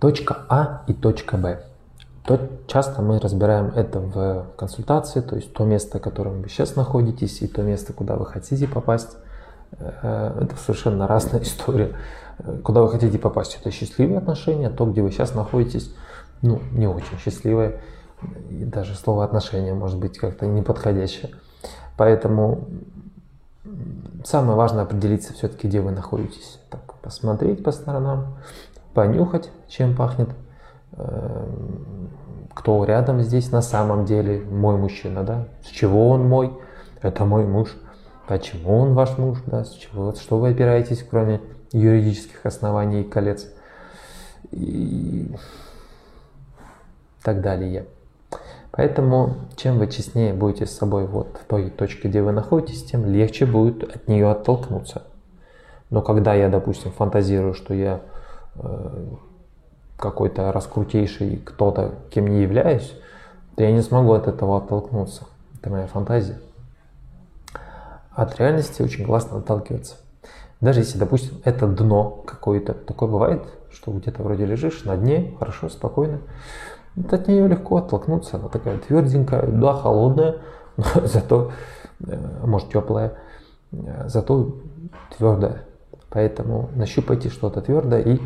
Точка А и точка Б. То часто мы разбираем это в консультации, то есть то место, в котором вы сейчас находитесь, и то место, куда вы хотите попасть. Э, это совершенно разная история. Куда вы хотите попасть, это счастливые отношения, то, где вы сейчас находитесь, ну, не очень счастливые. И даже слово отношения может быть как-то неподходящее. Поэтому самое важное определиться все-таки, где вы находитесь. Так, посмотреть по сторонам, понюхать, чем пахнет, эм, кто рядом здесь на самом деле, мой мужчина, да, с чего он мой, это мой муж, почему он ваш муж, да, с чего, что вы опираетесь, кроме юридических оснований и колец? И так далее. Поэтому, чем вы честнее будете с собой вот в той точке, где вы находитесь, тем легче будет от нее оттолкнуться. Но когда я, допустим, фантазирую, что я какой-то раскрутейший кто-то, кем не являюсь, то я не смогу от этого оттолкнуться. Это моя фантазия. От реальности очень классно отталкиваться. Даже если, допустим, это дно какое-то, такое бывает, что где-то вроде лежишь на дне, хорошо, спокойно, от нее легко оттолкнуться, она такая тверденькая, да, холодная, но зато, э, может, теплая, э, зато твердая. Поэтому нащупайте что-то твердое и